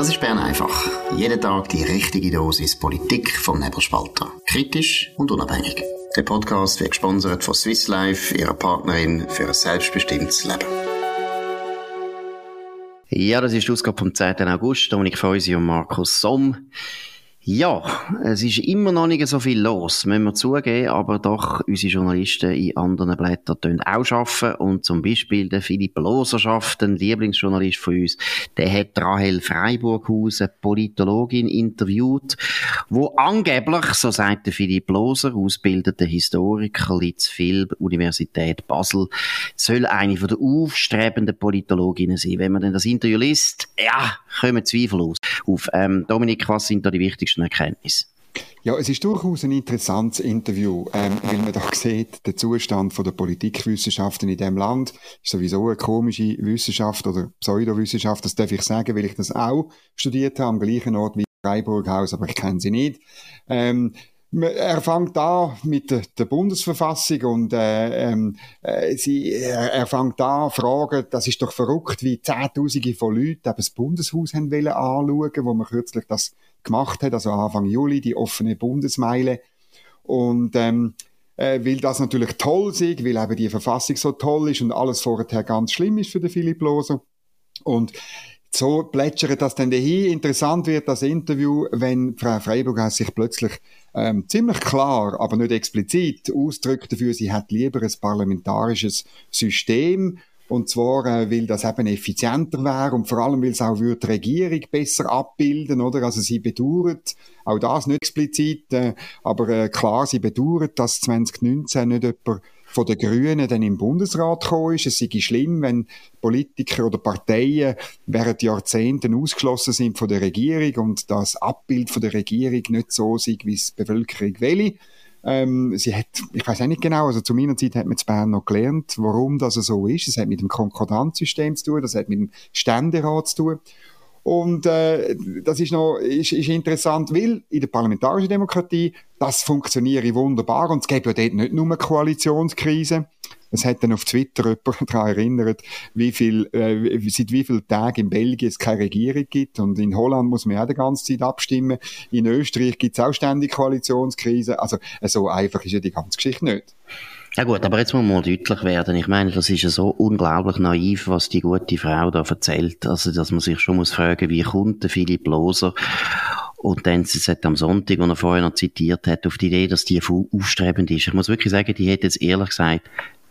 Das ist Bern einfach. Jeden Tag die richtige Dosis Politik vom Nebelspalter. Kritisch und unabhängig. Der Podcast wird gesponsert von Swiss Life, ihrer Partnerin für ein selbstbestimmtes Leben. Ja, das ist die Ausgabe vom 10. August. Dominik Feusi und Markus Somm. Ja, es ist immer noch nicht so viel los, müssen wir zugeben, aber doch unsere Journalisten in anderen Blättern auch arbeiten und zum Beispiel der Philipp Loser schafft, ein Lieblingsjournalist von uns, der hat Rahel Freiburghausen, Politologin, interviewt, wo angeblich, so sagt der Philipp Loser, ausgebildeter Historiker, Litzfilm, Universität Basel, soll eine von der aufstrebenden Politologinnen sein. Wenn man denn das Interview liest, ja, kommen Zweifel. Auf, ähm, Dominik, was sind da die wichtigsten wichtigsten Erkenntnisse? Ja, es ist durchaus ein interessantes Interview, ähm, weil man da sieht, der Zustand von der Politikwissenschaften in dem Land ist sowieso eine komische Wissenschaft oder Pseudowissenschaft, das darf ich sagen, weil ich das auch studiert habe, am gleichen Ort wie Freiburghaus, aber ich kenne sie nicht. Ähm, er fängt an mit der, Bundesverfassung und äh, ähm, äh, sie, er, er fängt an fragen, das ist doch verrückt, wie Zehntausende von Leuten eben das Bundeshaus haben wollen anschauen, wo man kürzlich das gemacht hat, also Anfang Juli, die offene Bundesmeile. Und ähm, äh, weil das natürlich toll ist, weil eben die Verfassung so toll ist und alles vorher ganz schlimm ist für den Philipp Loser. Und so plätschert das dann dahin. Interessant wird das Interview, wenn Frau Freiburg sich plötzlich ähm, ziemlich klar, aber nicht explizit ausdrückt dafür, sie hat lieber ein parlamentarisches System und zwar, äh, weil das eben effizienter wäre und vor allem, weil es auch die Regierung besser abbilden, oder? Also sie bedauert, auch das nicht explizit, äh, aber äh, klar, sie bedauert, dass 2019 nicht jemand von den Grünen dann im Bundesrat gekommen ist. Es sei schlimm, wenn Politiker oder Parteien während Jahrzehnten ausgeschlossen sind von der Regierung und das Abbild von der Regierung nicht so sei, wie es die Bevölkerung will. Ähm, sie hat, ich weiß auch nicht genau, also zu meiner Zeit hat man in Bern noch gelernt, warum das so ist. Es hat mit dem Konkordanzsystem zu tun, das hat mit dem Ständerat zu tun. Und äh, das ist noch ist, ist interessant, weil in der parlamentarischen Demokratie das funktioniert wunderbar und es gibt ja dort nicht nur eine Koalitionskrise. Es hat dann auf Twitter jemand daran erinnert, wie viel, äh, seit wie vielen Tagen in Belgien es keine Regierung gibt. Und in Holland muss man ja die ganze Zeit abstimmen. In Österreich gibt es auch ständig Koalitionskrise. Also so einfach ist ja die ganze Geschichte nicht. Ja gut, aber jetzt muss man mal deutlich werden. Ich meine, das ist ja so unglaublich naiv, was die gute Frau da erzählt. Also, dass man sich schon muss fragen, wie kommt der Philipp Loser und dann hat am Sonntag, wo er vorher noch zitiert hat, auf die Idee, dass die aufstrebend ist. Ich muss wirklich sagen, die hätte jetzt ehrlich gesagt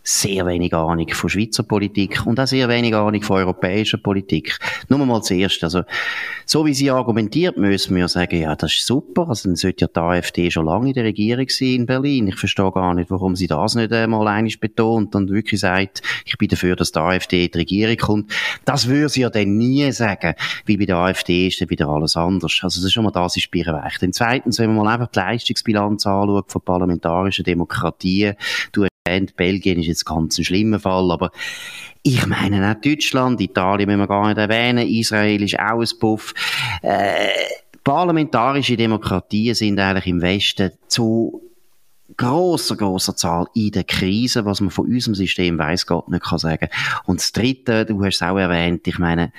sehr wenig Ahnung von Schweizer Politik und auch sehr wenig Ahnung von europäischer Politik. Nur mal zuerst, also, so wie sie argumentiert, müssen wir sagen, ja, das ist super, also dann sollte ja die AfD schon lange in der Regierung sein in Berlin. Ich verstehe gar nicht, warum sie das nicht einmal einig betont und wirklich sagt, ich bin dafür, dass die AfD in die Regierung kommt. Das würde sie ja dann nie sagen, wie bei der AfD ist dann wieder alles anders. Also das ist schon mal das ist Birrenweich. Dann zweitens, wenn man mal einfach die Leistungsbilanz anschaut von parlamentarischen Demokratien, erwähnt, Belgien ist jetzt ganz ein schlimmer Fall, aber ich meine auch Deutschland, Italien müssen wir gar nicht erwähnen, Israel ist auch ein Puff. Äh, parlamentarische Demokratien sind eigentlich im Westen zu grosser, grosser Zahl in der Krise, was man von unserem System weiß Gott nicht kann sagen. Und das Dritte, du hast es auch erwähnt, ich meine,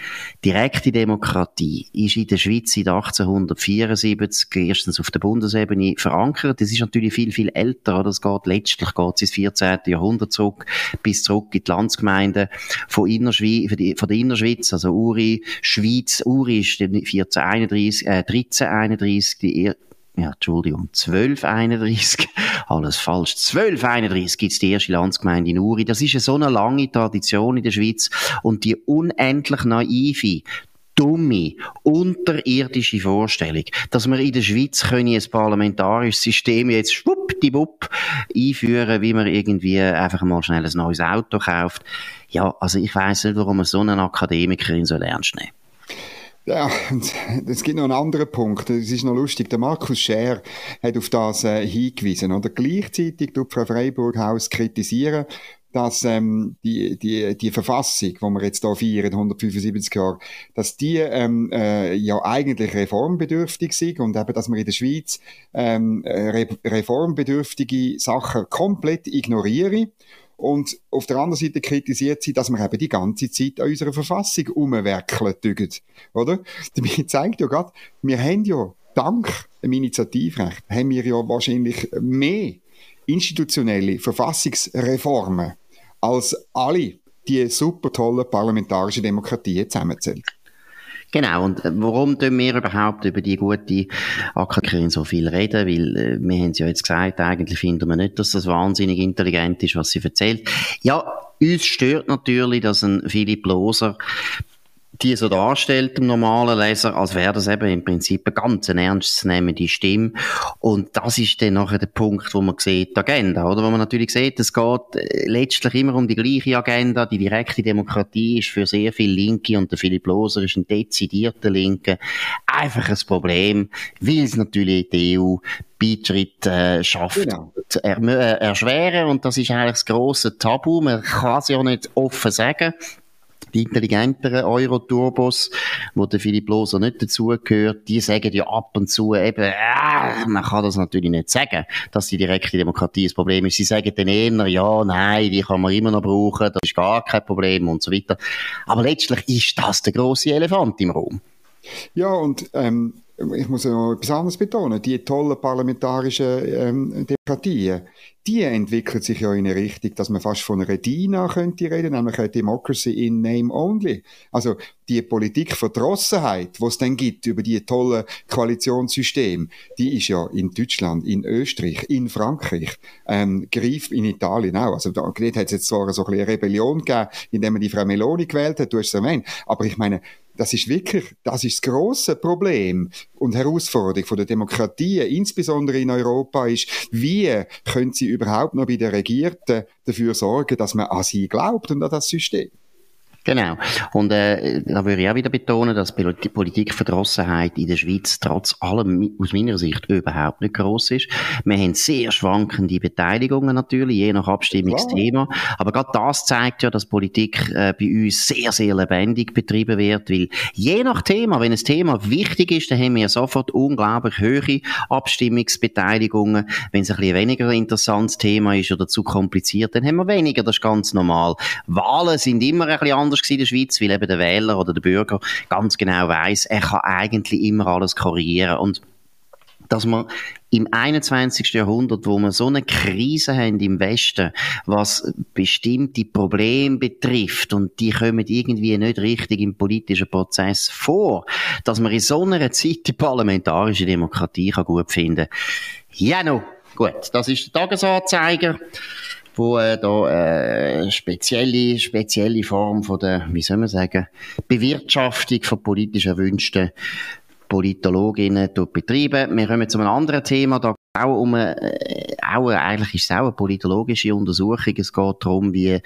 direkte Demokratie ist in der Schweiz seit 1874 erstens auf der Bundesebene verankert. Das ist natürlich viel, viel älter, oder? Es geht letztlich geht ins 14. Jahrhundert zurück, bis zurück in die Landsgemeinden von, Innerschweiz, von der Innerschweiz, also Uri, Schweiz, Uri ist 1431, äh, 1331, die ja, Entschuldigung, 1231, alles falsch, 1231 gibt's die erste Landsgemeinde in Uri. Das ist eine so eine lange Tradition in der Schweiz und die unendlich naive, dumme, unterirdische Vorstellung, dass wir in der Schweiz können ein parlamentarisches System jetzt schwuppdiwupp einführen, wie man irgendwie einfach mal schnell ein neues Auto kauft. Ja, also ich weiß nicht, warum man so einen Akademikerin so ernst nehmen ja, es gibt noch einen anderen Punkt. Es ist noch lustig. Der Markus Scher hat auf das äh, hingewiesen. Oder gleichzeitig tut Frau Freiburghaus kritisieren, dass ähm, die, die, die Verfassung, die wir jetzt hier feiern, 175 Jahre, dass die ähm, äh, ja eigentlich reformbedürftig sind und eben, dass wir in der Schweiz ähm, re reformbedürftige Sachen komplett ignorieren Und auf der anderen Seite kritisiert sie, dass wir eben die ganze Zeit an unserer Verfassung umwerkeln tügen, oder? Damit zeigt ja gerade, wir haben ja dank dem Initiativrecht haben wir ja wahrscheinlich mehr institutionelle Verfassungsreformen als alle die super tolle parlamentarische Demokratie zusammenzählt. Genau, und äh, warum tun wir überhaupt über die gute Akademikerin so viel reden? Weil äh, wir haben es ja jetzt gesagt, eigentlich finden wir nicht, dass das wahnsinnig intelligent ist, was sie erzählt. Ja, uns stört natürlich, dass ein Philipp Loser die so darstellt, dem normalen Leser, als wäre das eben im Prinzip eine ganz ernstzunehmende Stimme. Und das ist dann nachher der Punkt, wo man sieht, die Agenda, oder? Wo man natürlich sieht, es geht äh, letztlich immer um die gleiche Agenda. Die direkte Demokratie ist für sehr viele Linke und der Philipp Loser ist ein dezidierter Linke. Einfach ein Problem, weil es natürlich die EU Beitritt äh, schafft, genau. er, äh, erschweren. Und das ist eigentlich das grosse Tabu. Man kann es ja nicht offen sagen die intelligenteren Euro-Turbos, wo der Philipp Loser nicht dazugehört, die sagen ja ab und zu eben, äh, man kann das natürlich nicht sagen, dass die direkte Demokratie ein Problem ist. Sie sagen dann eher, ja, nein, die kann man immer noch brauchen, das ist gar kein Problem und so weiter. Aber letztlich ist das der große Elefant im Raum. Ja, und ähm, ich muss noch etwas anderes betonen, die tollen parlamentarischen ähm, Demokratien, die entwickeln sich ja in eine Richtung, dass man fast von einer DINA könnte reden, nämlich eine Democracy in Name Only. Also die Politikverdrossenheit, die es dann gibt über die tollen Koalitionssysteme, die ist ja in Deutschland, in Österreich, in Frankreich, ähm, greift in Italien auch. Also da, hat es jetzt zwar so ein bisschen eine Rebellion gegeben, indem man die Frau Meloni gewählt hat, du hast es erwähnt, aber ich meine, das ist wirklich, das ist das grosse Problem und Herausforderung von der Demokratie, insbesondere in Europa, ist, wie können sie überhaupt noch bei den Regierten dafür sorgen, dass man an sie glaubt und an das System? Genau. Und äh, da würde ich auch wieder betonen, dass die Politikverdrossenheit in der Schweiz trotz allem aus meiner Sicht überhaupt nicht groß ist. Wir haben sehr schwankende Beteiligungen natürlich, je nach Abstimmungsthema. Aber gerade das zeigt ja, dass Politik äh, bei uns sehr, sehr lebendig betrieben wird, weil je nach Thema, wenn ein Thema wichtig ist, dann haben wir sofort unglaublich hohe Abstimmungsbeteiligungen. Wenn es ein bisschen weniger ein interessantes Thema ist oder zu kompliziert, dann haben wir weniger, das ist ganz normal. Wahlen sind immer ein bisschen anders in der Schweiz, weil eben der Wähler oder der Bürger ganz genau weiß, er kann eigentlich immer alles korrigieren und dass man im 21. Jahrhundert, wo wir so eine Krise haben im Westen, was bestimmte Probleme betrifft und die kommen irgendwie nicht richtig im politischen Prozess vor, dass man in so einer Zeit die parlamentarische Demokratie kann gut finden. Ja, no, gut, das ist der Tagesanzeiger wo äh, da äh, spezielle, spezielle Form von der, wie soll man sagen, Bewirtschaftung von politisch erwünschten Politologinnen betreiben. Wir kommen zu einem anderen Thema, da auch um eine, äh, auch, eigentlich ist es auch eine politologische Untersuchung. Es geht darum, wie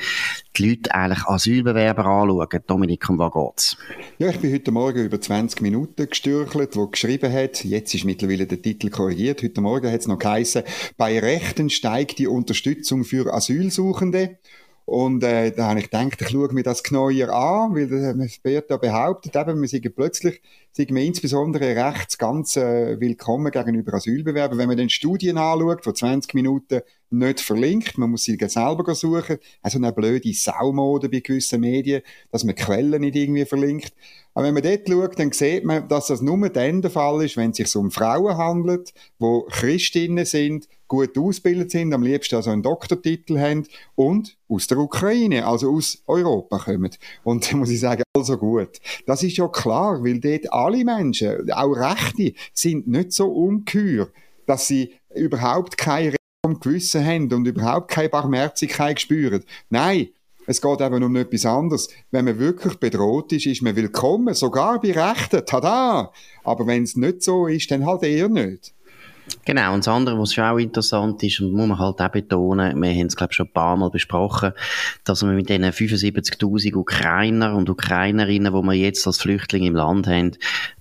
die Leute eigentlich Asylbewerber anschauen. Dominik, um was geht's? Ja, ich bin heute Morgen über 20 Minuten gestürchelt, wo geschrieben hat, jetzt ist mittlerweile der Titel korrigiert, heute Morgen hat es noch geheißen, bei Rechten steigt die Unterstützung für Asylsuchende. Und äh, da habe ich gedacht, ich schaue mir das genauer an, weil es wird da behauptet, eben, wir sind plötzlich sind wir insbesondere rechts ganz äh, willkommen gegenüber Asylbewerbern. Wenn man den Studien anschaut, von 20 Minuten nicht verlinkt, man muss sie selber suchen, also eine blöde Saumode bei gewissen Medien, dass man Quellen nicht irgendwie verlinkt. Aber wenn man dort schaut, dann sieht man, dass das nur dann der Fall ist, wenn es sich um Frauen handelt, wo Christinnen sind, gut ausgebildet sind, am liebsten also einen Doktortitel haben und aus der Ukraine, also aus Europa kommen. Und da muss ich sagen, also gut. Das ist ja klar, weil dort alle Menschen, auch Rechte, sind nicht so ungeheuer, dass sie überhaupt kein Gewissen haben und überhaupt keine Barmherzigkeit spüren. Nein, es geht eben um etwas anderes. Wenn man wirklich bedroht ist, ist man willkommen, sogar bei Rechten. Tada! Aber wenn es nicht so ist, dann halt eher nicht. Genau, und das andere, was schon auch interessant ist, und muss man halt auch betonen, wir haben es, glaube ich, schon ein paar Mal besprochen, dass wir mit diesen 75.000 Ukrainer und Ukrainerinnen, die wir jetzt als Flüchtlinge im Land haben,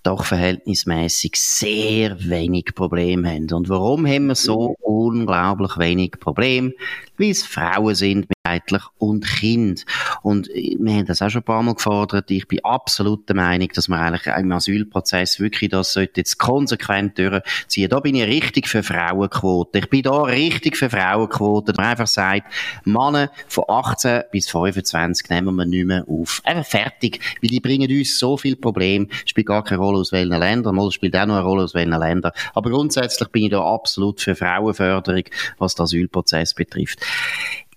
doch verhältnismäßig sehr wenig Probleme haben. Und warum haben wir so unglaublich wenig Probleme? Weil es Frauen sind ganzheitlich und Kind. Und wir haben das auch schon ein paar Mal gefordert. Ich bin absolut der Meinung, dass man eigentlich im Asylprozess wirklich das sollte jetzt konsequent durchziehen. Da bin ich richtig für Frauenquote. Ich bin da richtig für Frauenquote. Man einfach sagt, Männer von 18 bis 25 nehmen wir nicht mehr auf. Einfach fertig. Weil die bringen uns so viel Probleme. Spielt gar keine Rolle aus welchen Ländern. Mal spielt auch noch eine Rolle aus welchen Ländern. Aber grundsätzlich bin ich da absolut für Frauenförderung, was den Asylprozess betrifft.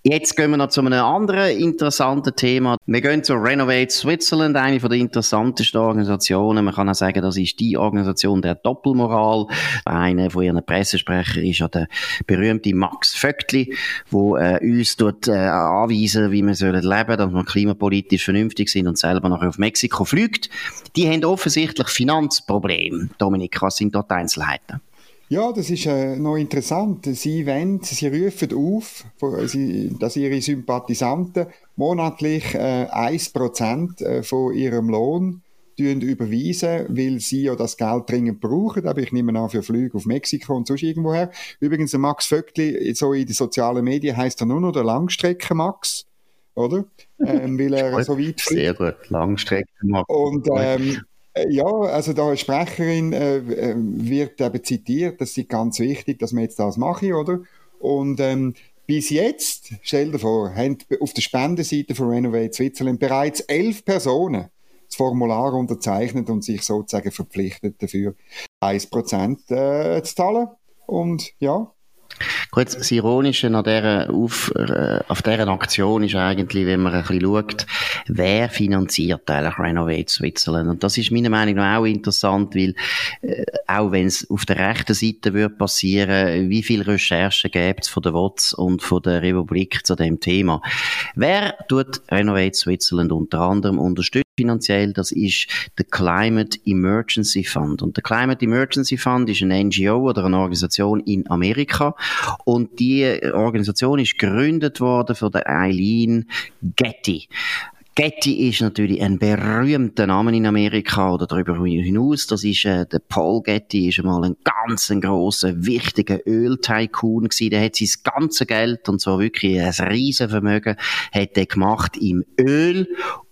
Jetzt gehen wir noch zu einem anderen interessanten Thema. Wir gehen zu Renovate Switzerland, eine der interessantesten Organisationen. Man kann auch sagen, das ist die Organisation der Doppelmoral. Einer von ihren Pressesprecher ist ja der berühmte Max Vöckli, wo äh, uns dort äh, anweisen, wie wir sollen leben, dass wir klimapolitisch vernünftig sind und selber nachher auf Mexiko fliegt. Die haben offensichtlich Finanzprobleme. Dominik, was sind dort Einzelheiten? Ja, das ist äh, noch interessant. Sie wollen, sie rufen auf, dass ihre Sympathisanten monatlich äh, 1% äh, von ihrem Lohn überweisen, weil sie ja das Geld dringend brauchen. Aber ich nehme an, für Flüge auf Mexiko und sonst irgendwoher. Übrigens, der Max Vöckli, so in den sozialen Medien heißt er nur noch der Langstrecken-Max, oder? Ähm, weil er so weit fliegt. Sehr gut, Langstrecken-Max. Und ähm, äh, ja, also da eine Sprecherin äh, äh, wird eben zitiert, das ist ganz wichtig, dass wir jetzt das machen, oder? Und ähm, bis jetzt, stell dir vor, haben auf der Spendenseite von Renovate Switzerland bereits elf Personen das Formular unterzeichnet und sich sozusagen verpflichtet dafür, 1% äh, zu zahlen. Und ja, Gut, das Ironische an dieser auf, äh, auf dieser Aktion ist eigentlich, wenn man ein bisschen schaut, wer finanziert eigentlich Renovate Switzerland? Und das ist meiner Meinung nach auch interessant, weil äh, auch wenn es auf der rechten Seite wird passieren, wie viel Recherchen gibt es von der WOTS und von der Republik zu dem Thema? Wer tut Renovate Switzerland unter anderem unterstützen? Finanziell, das ist der Climate Emergency Fund. Und der Climate Emergency Fund ist eine NGO oder eine Organisation in Amerika. Und die Organisation ist gegründet worden von der Eileen Getty. Getty ist natürlich ein berühmter Name in Amerika oder darüber hinaus. Das ist äh, der Paul Getty, ist einmal ein ganz ein grosser, wichtiger Öltycoon. Der hat sein ganzes Geld und so wirklich ein Riesenvermögen hat gemacht im Öl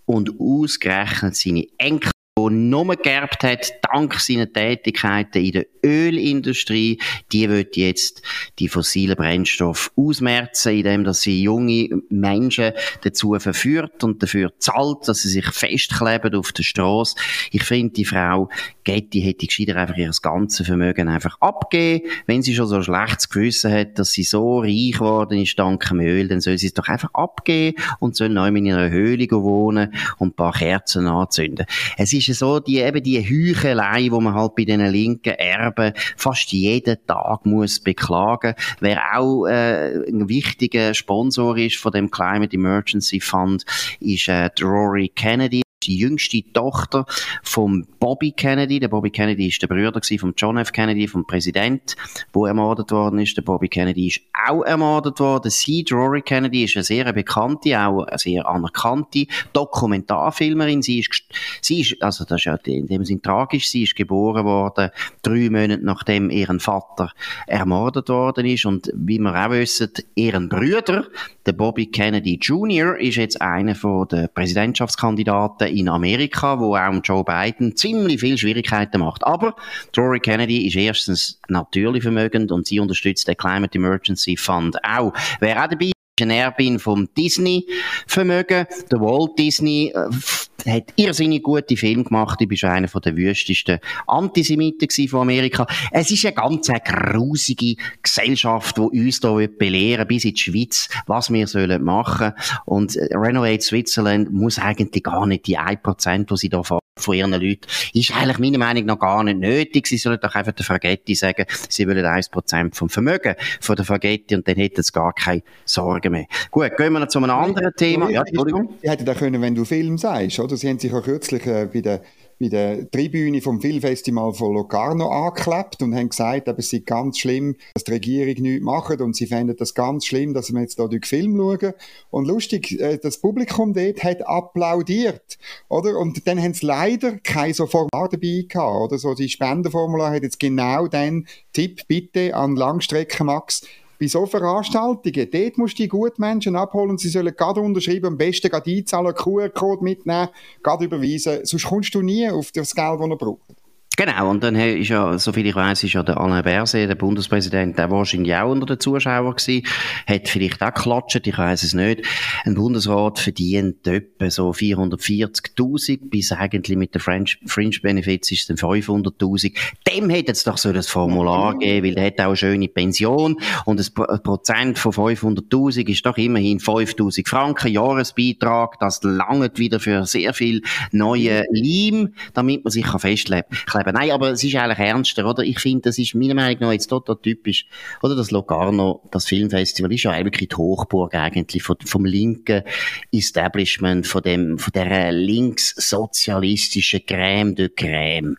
und ausgerechnet seine Enkel die nur geerbt hat, dank seiner Tätigkeiten in der Ölindustrie, die wird jetzt die fossilen Brennstoffe ausmerzen, indem dass sie junge Menschen dazu verführt und dafür zahlt, dass sie sich festkleben auf der Straße. Ich finde, die Frau Getty hätte gescheiter einfach ihr ganzes Vermögen einfach abgeben. Wenn sie schon so ein schlechtes Gewissen hat, dass sie so reich geworden ist dank dem Öl, dann soll sie es doch einfach abgeben und soll neu in einer Höhle wohnen und ein paar Kerzen anzünden. Es ist so, die, eben die Heuchelei, die man halt bei den linken Erben fast jeden Tag muss beklagen. Wer auch äh, ein wichtiger Sponsor ist von dem Climate Emergency Fund, ist äh, Rory Kennedy die jüngste Tochter von Bobby Kennedy. Der Bobby Kennedy ist der Bruder von John F. Kennedy, vom Präsident, wo ermordet worden ist. Der Bobby Kennedy ist auch ermordet worden. Sie, Rory Kennedy, ist eine sehr bekannte, auch eine sehr anerkannte Dokumentarfilmerin. Sie ist, sie ist, also das ist ja in dem Sinne tragisch, sie ist geboren worden, drei Monate nachdem ihren Vater ermordet worden ist. Und wie wir auch wissen, ihren Brüder, der Bobby Kennedy Jr., ist jetzt einer von den Präsidentschaftskandidaten in Amerika, wo auch Joe Biden ziemlich viel Schwierigkeiten macht. Aber Rory Kennedy ist erstens natürlich vermögend und sie unterstützt den Climate Emergency Fund auch. Wer auch dabei ein Erbin vom Disney-Vermögen. Der Walt Disney äh, hat irrsinnig gute Filme gemacht. Ich schon einer der wüstesten Antisemiten von Amerika. Es ist eine ganz eine grusige Gesellschaft, die uns hier belehren bis in die Schweiz, was wir sollen machen. Und äh, Renovate Switzerland muss eigentlich gar nicht die 1%, die sie da von ihren Leuten, ist eigentlich meiner Meinung nach gar nicht nötig. Sie sollen doch einfach der Fagetti sagen, sie wollen 1% vom Vermögen von der Fagetti und dann hätten sie gar keine Sorgen mehr. Gut, gehen wir noch zu einem anderen Thema. Ja, Entschuldigung. Sie hätten da können, wenn du Film sagst, oder? Sie haben sich auch kürzlich äh, bei der bei der Tribüne vom Filmfestival von Locarno angeklebt und haben gesagt, es sei ganz schlimm, dass die Regierung nichts macht und sie fänden das ganz schlimm, dass wir jetzt hier durch Film schauen. Und lustig, äh, das Publikum dort hat applaudiert, oder? Und dann haben sie leider kein so Formular dabei gehabt, oder? So, die Spendenformular hat jetzt genau den Tipp, bitte an Langstrecken Max, bei so Veranstaltungen, dort musst du die guten Menschen abholen, sie sollen gerade unterschreiben, am besten gerade einzahlen, QR-Code mitnehmen, gerade überweisen, sonst kommst du nie auf das Geld, das er braucht. Genau, und dann ist ja, soviel ich weiß, ist ja der Alain Berset, der Bundespräsident, der wahrscheinlich auch unter den Zuschauern gewesen, hat vielleicht auch geklatscht, ich weiß es nicht. Ein Bundesrat verdient etwa so 440.000, bis eigentlich mit den French, Fringe Benefits ist es dann 500.000. Dem hätte es doch so das Formular geben, weil der hat auch eine schöne Pension und ein Prozent von 500.000 ist doch immerhin 5.000 Franken Jahresbeitrag, das langt wieder für sehr viel neue Leim, damit man sich festlegen kann eben. Nein, aber es ist eigentlich ernster, oder? Ich finde, das ist meiner Meinung nach jetzt total typisch. Oder das Locarno, das Filmfestival, ist ja eigentlich die Hochburg eigentlich vom, vom linken Establishment, von dem, von der linkssozialistischen Crème de Crème.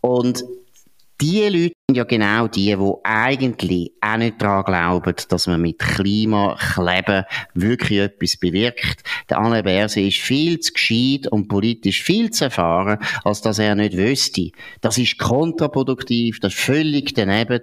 Und die Leute sind ja genau die, die eigentlich auch nicht daran glauben, dass man mit Klimakleben wirklich etwas bewirkt. Der Alain Berse ist viel zu gescheit und politisch viel zu erfahren, als dass er nicht wüsste. Das ist kontraproduktiv, das ist völlig daneben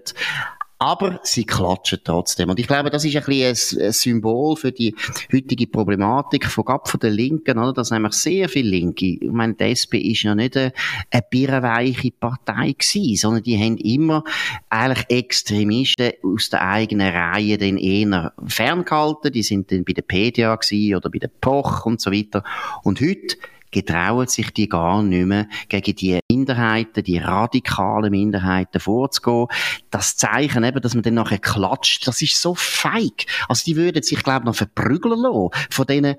aber sie klatschen trotzdem. Und ich glaube, das ist ein bisschen ein, Symbol für die heutige Problematik von, von der Linken, oder? Dass nämlich sehr viele Linke, ich meine, die SP ist ja nicht eine, eine birrenweiche Partei gewesen, sondern die haben immer eigentlich Extremisten aus der eigenen Reihe den eher ferngehalten. Die sind dann bei der PDA gewesen oder bei der POch und so weiter. Und heute getrauen sich die gar nicht mehr, gegen die Minderheiten, die radikalen Minderheiten vorzugehen. Das Zeichen eben, dass man dann nachher klatscht, das ist so feig. Also die würden sich, glaube ich, noch verprügeln lassen von diesen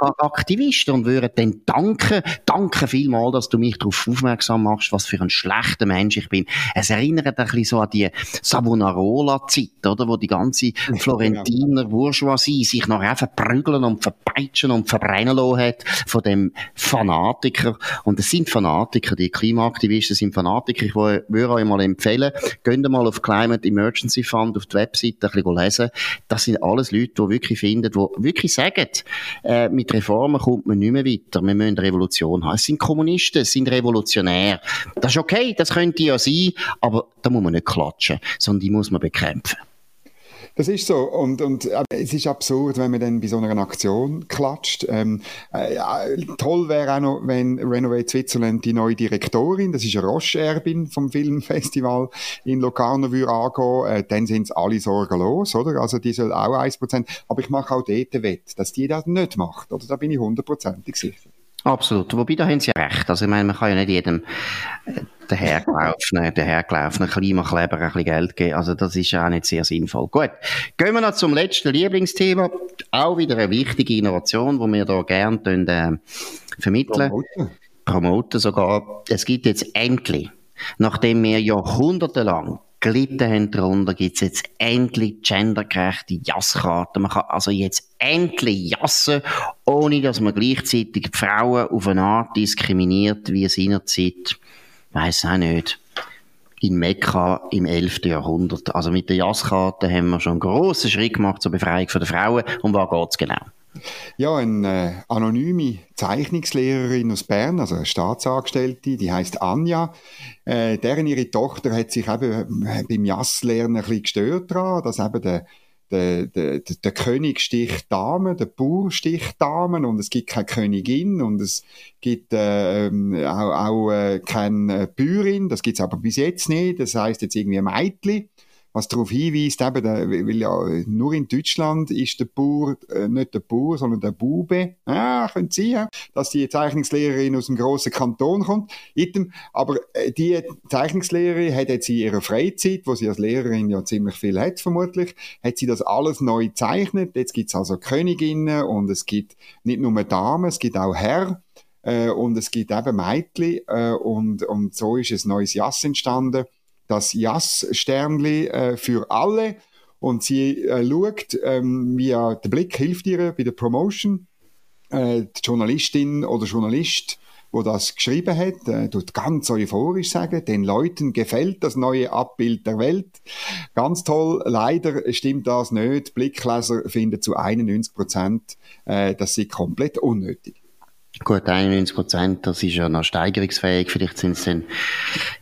Aktivisten und würden dann danken, danke vielmal, dass du mich darauf aufmerksam machst, was für ein schlechter Mensch ich bin. Es erinnert ein bisschen so an die Savonarola-Zeit, oder? Wo die ganze Florentiner Bourgeoisie sich noch einfach prügeln und verpeitschen und verbrennen lassen hat von dem Fanatiker. Und es sind Fanatiker, die Klimaaktivisten sind Fanatiker. Ich würde euch mal empfehlen, geht mal auf Climate Emergency Fund auf die Webseite ein bisschen lesen. Das sind alles Leute, die wirklich finden, die wirklich sagen, äh, mit Reformen kommt man nicht mehr weiter. Wir müssen Revolution haben. Es sind Kommunisten, es sind Revolutionäre. Das ist okay, das könnte ja sein, aber da muss man nicht klatschen, sondern die muss man bekämpfen. Das ist so. Und, und äh, es ist absurd, wenn man dann bei so einer Aktion klatscht. Ähm, äh, toll wäre auch noch, wenn Renovate Switzerland die neue Direktorin, das ist eine Roche-Erbin vom Filmfestival in Locarno, würde angehen. Äh, dann sind alle sorgenlos, oder? Also die soll auch 1%. Aber ich mache auch dort Wett, dass die das nicht macht. Oder da bin ich hundertprozentig sicher. Absolut. Wobei, da haben Sie ja recht. Also, ich meine, man kann ja nicht jedem äh, dahergelaufenen, dahergelaufenen Klimakleber ein bisschen Geld geben. Also, das ist ja auch nicht sehr sinnvoll. Gut. Gehen wir noch zum letzten Lieblingsthema. Auch wieder eine wichtige Innovation, die wir da gerne äh, vermitteln. Promoten. Promoten sogar. Es gibt jetzt endlich, nachdem wir jahrhundertelang gelitten haben darunter, gibt es jetzt endlich gendergerechte Jasskarten. Man kann also jetzt endlich jassen, ohne dass man gleichzeitig die Frauen auf eine Art diskriminiert, wie es seinerzeit, weiss auch nicht, in Mekka im 11. Jahrhundert. Also mit der Jasskarte haben wir schon einen grossen Schritt gemacht zur Befreiung der Frauen. Um was geht es genau? Ja, eine äh, anonyme Zeichnungslehrerin aus Bern, also eine Staatsangestellte, die heißt Anja. Äh, deren ihre Tochter hat sich eben äh, beim Jasslernen ein bisschen gestört daran, dass eben der der, der, der König sticht Damen, der Bauer sticht Damen und es gibt keine Königin und es gibt äh, ähm, auch, auch äh, keine Bäuerin, das gibt's aber bis jetzt nicht, das heißt jetzt irgendwie Meitli was darauf hinweist, eben, der, weil ja nur in Deutschland ist der Bauer äh, nicht der Bauer, sondern der Bube. Ah, könnte sein, dass die Zeichnungslehrerin aus einem grossen Kanton kommt. Aber äh, die Zeichnungslehrerin hat jetzt in ihrer Freizeit, wo sie als Lehrerin ja ziemlich viel hat, vermutlich, hat sie das alles neu gezeichnet. Jetzt gibt's also Königinnen und es gibt nicht nur Damen, es gibt auch Herr äh, und es gibt eben Mädchen äh, und, und so ist ein neues Jass entstanden das Jas-Sternli äh, für alle und sie äh, schaut, ähm, wie der Blick hilft ihr bei der Promotion. Äh, die Journalistin oder Journalist, wo das geschrieben hat, äh, tut ganz euphorisch sagen, den Leuten gefällt das neue Abbild der Welt. Ganz toll. Leider stimmt das nicht. Blickleser finden zu 91 Prozent, äh, das sie komplett unnötig. Gut, 91 Prozent, das ist ja noch steigerungsfähig. Vielleicht sind es dann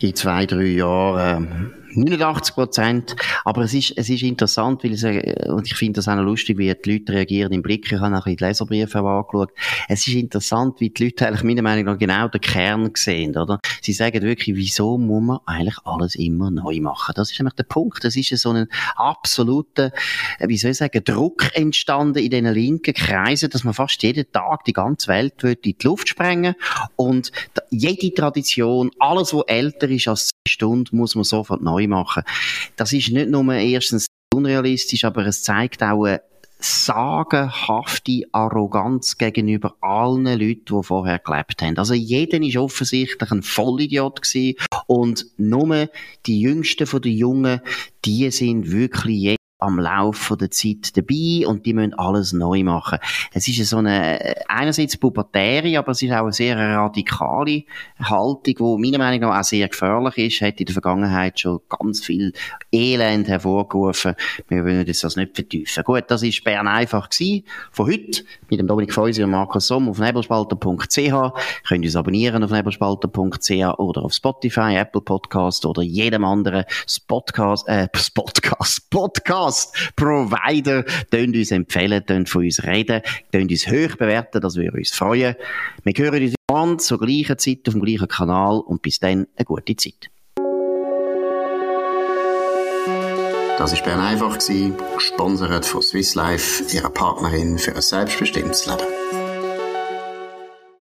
in zwei, drei Jahren 89 Prozent. Aber es ist, es ist interessant, weil ich, und ich finde das auch noch lustig, wie die Leute reagieren im Blick. Ich habe nachher die Leserbriefe angeschaut. Es ist interessant, wie die Leute eigentlich meiner Meinung nach genau den Kern sehen, oder? Sie sagen wirklich, wieso muss man eigentlich alles immer neu machen? Das ist nämlich der Punkt. Das ist so ein absoluter, äh, wie soll ich sagen, Druck entstanden in diesen linken Kreisen, dass man fast jeden Tag die ganze Welt in die Luft sprengen und jede Tradition, alles, was älter ist als zwei Stunden, muss man sofort neu machen. Das ist nicht nur erstens unrealistisch, aber es zeigt auch eine sagenhafte Arroganz gegenüber allen Leuten, die vorher gelebt haben. Also jeder ist offensichtlich ein Vollidiot gewesen und nur die Jüngsten von den Jungen, die sind wirklich am Laufe der Zeit dabei und die müssen alles neu machen. Es ist so eine, einerseits pubertäre, aber es ist auch eine sehr radikale Haltung, die meiner Meinung nach auch sehr gefährlich ist, hat in der Vergangenheit schon ganz viel Elend hervorgerufen. Wir wollen das nicht vertiefen. Gut, das ist Bern einfach gewesen, von heute, mit dem Dominik Feusi und Markus Somm auf nebelspalter.ch. Könnt uns abonnieren auf nebelspalter.ch oder auf Spotify, Apple Podcast oder jedem anderen Podcast, äh, Podcast, Podcast Podcast-Provider uns empfehlen, könnt von uns reden, könnt uns hoch bewerten, das würde uns freuen. Wir hören uns an zur gleichen Zeit auf dem gleichen Kanal und bis dann eine gute Zeit. Das war Bern einfach, gesponsert von Swiss Life, ihrer Partnerin für ein selbstbestimmtes Leben.